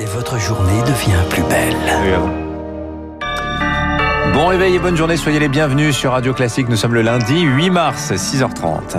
et votre journée devient plus belle. Bon réveil et bonne journée, soyez les bienvenus sur Radio Classique. Nous sommes le lundi 8 mars, 6h30.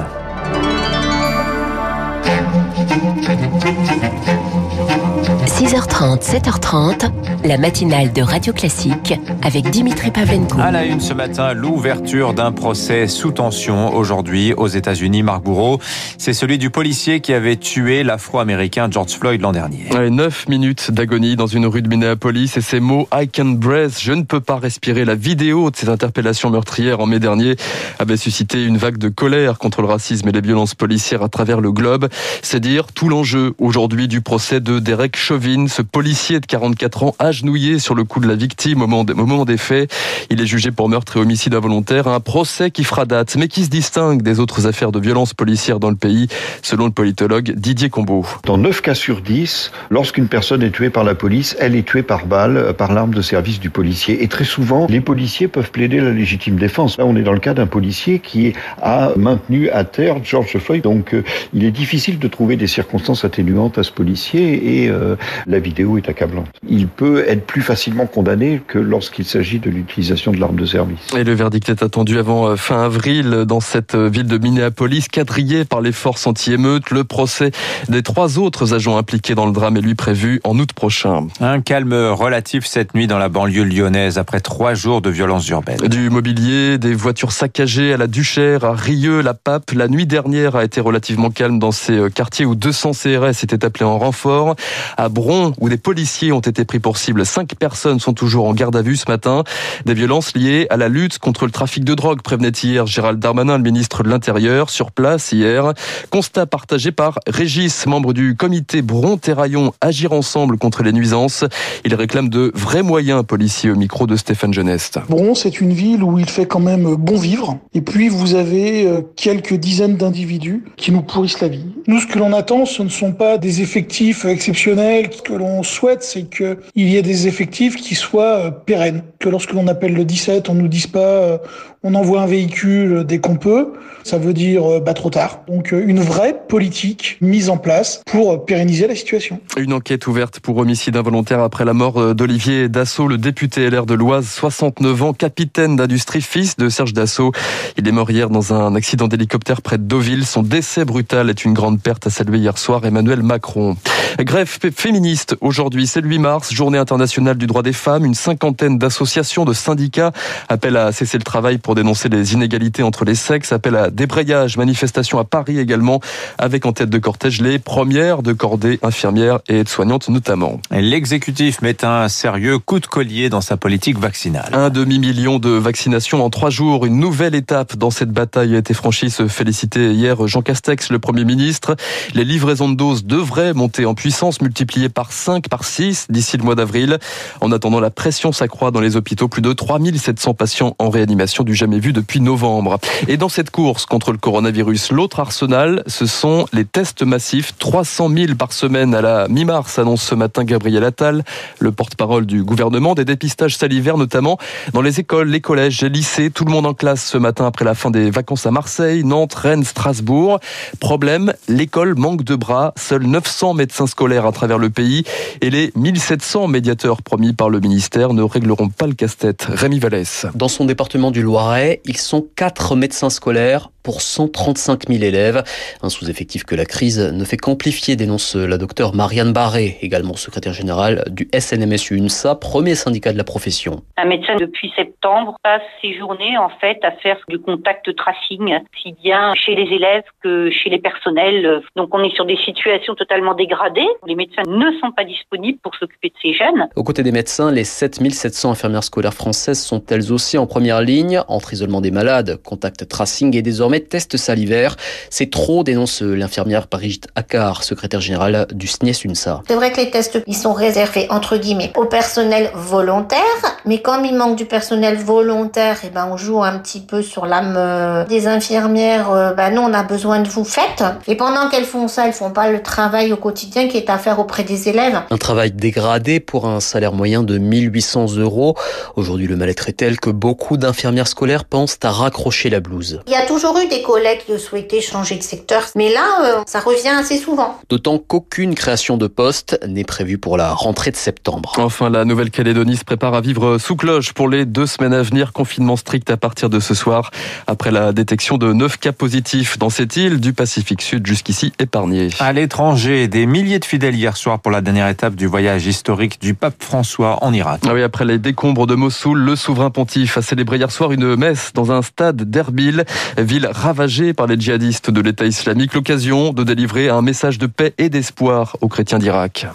6h30, 7h30, la matinale de Radio Classique avec Dimitri Pavlenko. À la une ce matin, l'ouverture d'un procès sous tension aujourd'hui aux États-Unis. Marc Bourreau, c'est celui du policier qui avait tué l'afro-américain George Floyd l'an dernier. Ouais, 9 minutes d'agonie dans une rue de Minneapolis et ces mots I can breathe, je ne peux pas respirer. La vidéo de ces interpellations meurtrières en mai dernier avait suscité une vague de colère contre le racisme et les violences policières à travers le globe. C'est dire tout l'enjeu aujourd'hui du procès de Derek Chauvin ce policier de 44 ans agenouillé sur le cou de la victime au moment des faits. Il est jugé pour meurtre et homicide involontaire. Un procès qui fera date, mais qui se distingue des autres affaires de violence policière dans le pays, selon le politologue Didier Combeau. Dans 9 cas sur 10, lorsqu'une personne est tuée par la police, elle est tuée par balle, euh, par l'arme de service du policier. Et très souvent, les policiers peuvent plaider la légitime défense. Là, on est dans le cas d'un policier qui a maintenu à terre George Floyd. Donc, euh, il est difficile de trouver des circonstances atténuantes à ce policier et euh, la vidéo est accablante. Il peut être plus facilement condamné que lorsqu'il s'agit de l'utilisation de l'arme de service. Et le verdict est attendu avant euh, fin avril dans cette euh, ville de Minneapolis, quadrillé par les forces anti-émeutes. Le procès des trois autres agents impliqués dans le drame est lui prévu en août prochain. Un calme relatif cette nuit dans la banlieue lyonnaise après trois jours de violences urbaines. Du mobilier, des voitures saccagées à la Duchère, à Rieux, la Pape. La nuit dernière a été relativement calme dans ces euh, quartiers où 200 CRS étaient appelés en renfort. À Bron, où des policiers ont été pris pour cible. Cinq personnes sont toujours en garde à vue ce matin. Des violences liées à la lutte contre le trafic de drogue, prévenait hier Gérald Darmanin, le ministre de l'Intérieur, sur place hier. Constat partagé par Régis, membre du comité Bron-Terraillon Agir ensemble contre les nuisances. Il réclame de vrais moyens policiers au micro de Stéphane Genest. Bron, c'est une ville où il fait quand même bon vivre. Et puis, vous avez euh, quelques dizaines d'individus qui nous pourrissent la vie. Nous, ce que l'on attend, ce ne sont pas des effectifs exceptionnels ce que l'on souhaite, c'est qu'il y ait des effectifs qui soient euh, pérennes. Que lorsque l'on appelle le 17, on nous dise pas euh, on envoie un véhicule dès qu'on peut. Ça veut dire euh, bah, trop tard. Donc une vraie politique mise en place pour pérenniser la situation. Une enquête ouverte pour homicide involontaire après la mort d'Olivier Dassault, le député LR de l'Oise, 69 ans, capitaine d'industrie, fils de Serge Dassault. Il est mort hier dans un accident d'hélicoptère près de Deauville. Son décès brutal est une grande perte, à saluer hier soir Emmanuel Macron. Grève féministe aujourd'hui, c'est le 8 mars, journée internationale du droit des femmes. Une cinquantaine d'associations, de syndicats appellent à cesser le travail pour dénoncer les inégalités entre les sexes, appellent à débrayage, manifestation à Paris également, avec en tête de cortège les premières de cordée, infirmières et aides-soignantes notamment. L'exécutif met un sérieux coup de collier dans sa politique vaccinale. Un demi-million de vaccinations en trois jours, une nouvelle étape dans cette bataille a été franchie, se félicitait hier Jean Castex, le Premier ministre. Les livraisons de doses devraient monter en puissance, multipliées par 5, par 6 d'ici le mois d'avril. En attendant, la pression s'accroît dans les hôpitaux. Plus de 3700 patients en réanimation du jamais vu depuis novembre. Et dans cette course contre le coronavirus, l'autre arsenal, ce sont les tests massifs. 300 000 par semaine à la mi-mars, annonce ce matin Gabriel Attal, le porte-parole du gouvernement. Des dépistages salivaires, notamment dans les écoles, les collèges, les lycées. Tout le monde en classe ce matin après la fin des vacances à Marseille, Nantes, Rennes, Strasbourg. Problème, l'école manque de bras. Seuls 900 médecins scolaires à travers le pays et les 1700 médiateurs promis par le ministère ne régleront pas le casse-tête. Rémi Vallès. Dans son département du Loiret, ils sont quatre médecins scolaires pour 135 000 élèves. Un sous-effectif que la crise ne fait qu'amplifier, dénonce la docteure Marianne Barré, également secrétaire générale du SNMSU UNSA, premier syndicat de la profession. Un médecin depuis septembre passe ses journées en fait à faire du contact tracing, si bien chez les élèves que chez les personnels. Donc on est sur des situations totalement dégradées. Les médecins ne sont pas disponibles pour s'occuper de ces jeunes. Aux côtés des médecins, les 7700 infirmières scolaires françaises sont elles aussi en première ligne, entre isolement des malades, contact tracing et désormais tests salivaires. C'est trop, dénonce l'infirmière Brigitte Accard, secrétaire générale du SNES UNSA. C'est vrai que les tests, ils sont réservés, entre guillemets, au personnel volontaire, Mais comme il manque du personnel volontaire, et eh ben on joue un petit peu sur l'âme euh, des infirmières. Ben nous, on a besoin de vous, faites. Et pendant qu'elles font ça, elles font pas le travail au quotidien qui est à faire auprès des élèves. Un travail dégradé pour un salaire moyen de 1800 euros. Aujourd'hui, le mal-être est tel que beaucoup d'infirmières scolaires pensent à raccrocher la blouse. Il y a toujours eu des collègues qui souhaitaient changer de secteur, mais là, euh, ça revient assez souvent. D'autant qu'aucune création de poste n'est prévue pour la rentrée de septembre. Enfin, la Nouvelle-Calédonie se prépare à vivre sous cloche pour les deux semaines à venir. Confinement strict à partir de ce soir, après la détection de neuf cas positifs dans cette île du Pacifique Sud jusqu'ici épargnée. À l'étranger, des milliers de fidèles hier soir pour la dernière étape du voyage historique du pape François en Irak. Ah oui, après les décombres de Mossoul, le souverain pontife a célébré hier soir une messe dans un stade d'Erbil, ville ravagée par les djihadistes de l'État islamique. L'occasion de délivrer un message de paix et d'espoir aux chrétiens d'Irak.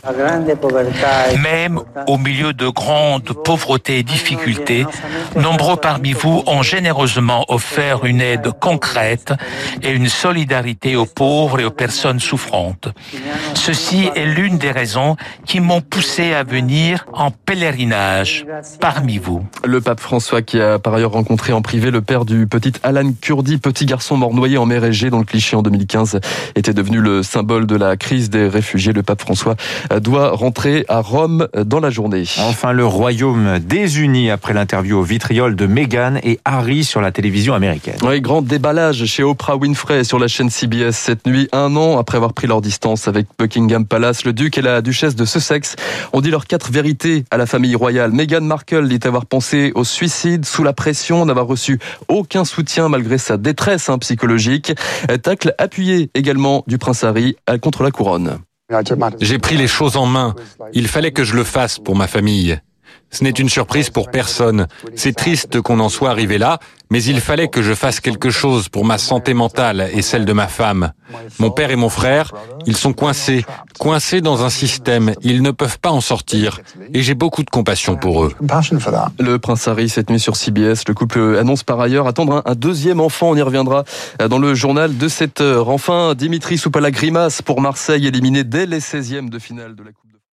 Même au milieu de grandes pauvretés et difficultés, nombreux parmi vous ont généreusement offert une aide concrète et une solidarité aux pauvres et aux personnes souffrantes. Ceci est l'une des raisons qui m'ont poussé à venir en pèlerinage parmi vous. Le pape François qui a par ailleurs rencontré en privé le père du petit Alan Kurdi, petit garçon mort noyé en mer Égée dont le cliché en 2015 était devenu le symbole de la crise des réfugiés. Le pape François doit rentrer à Rome dans la journée. Enfin, le royaume désuni après l'interview au vitriol de Meghan et Harry sur la télévision américaine. Oui, grand déballage chez Oprah Winfrey sur la chaîne CBS cette nuit, un an après avoir pris leur distance avec Buckingham Palace. Le duc et la duchesse de Sussex ont dit leurs quatre vérités à la famille royale. Meghan Markle dit avoir pensé au suicide sous la pression, n'avoir reçu aucun soutien malgré sa détresse hein, psychologique. Tacle appuyé également du prince Harry contre la couronne. J'ai pris les choses en main. Il fallait que je le fasse pour ma famille. Ce n'est une surprise pour personne. C'est triste qu'on en soit arrivé là, mais il fallait que je fasse quelque chose pour ma santé mentale et celle de ma femme. Mon père et mon frère, ils sont coincés, coincés dans un système. Ils ne peuvent pas en sortir. Et j'ai beaucoup de compassion pour eux. Le prince Harry cette nuit sur CBS. Le couple annonce par ailleurs attendre un deuxième enfant. On y reviendra dans le journal de cette heure. Enfin, Dimitri Soupala grimace pour Marseille éliminé dès les 16e de finale de la Coupe.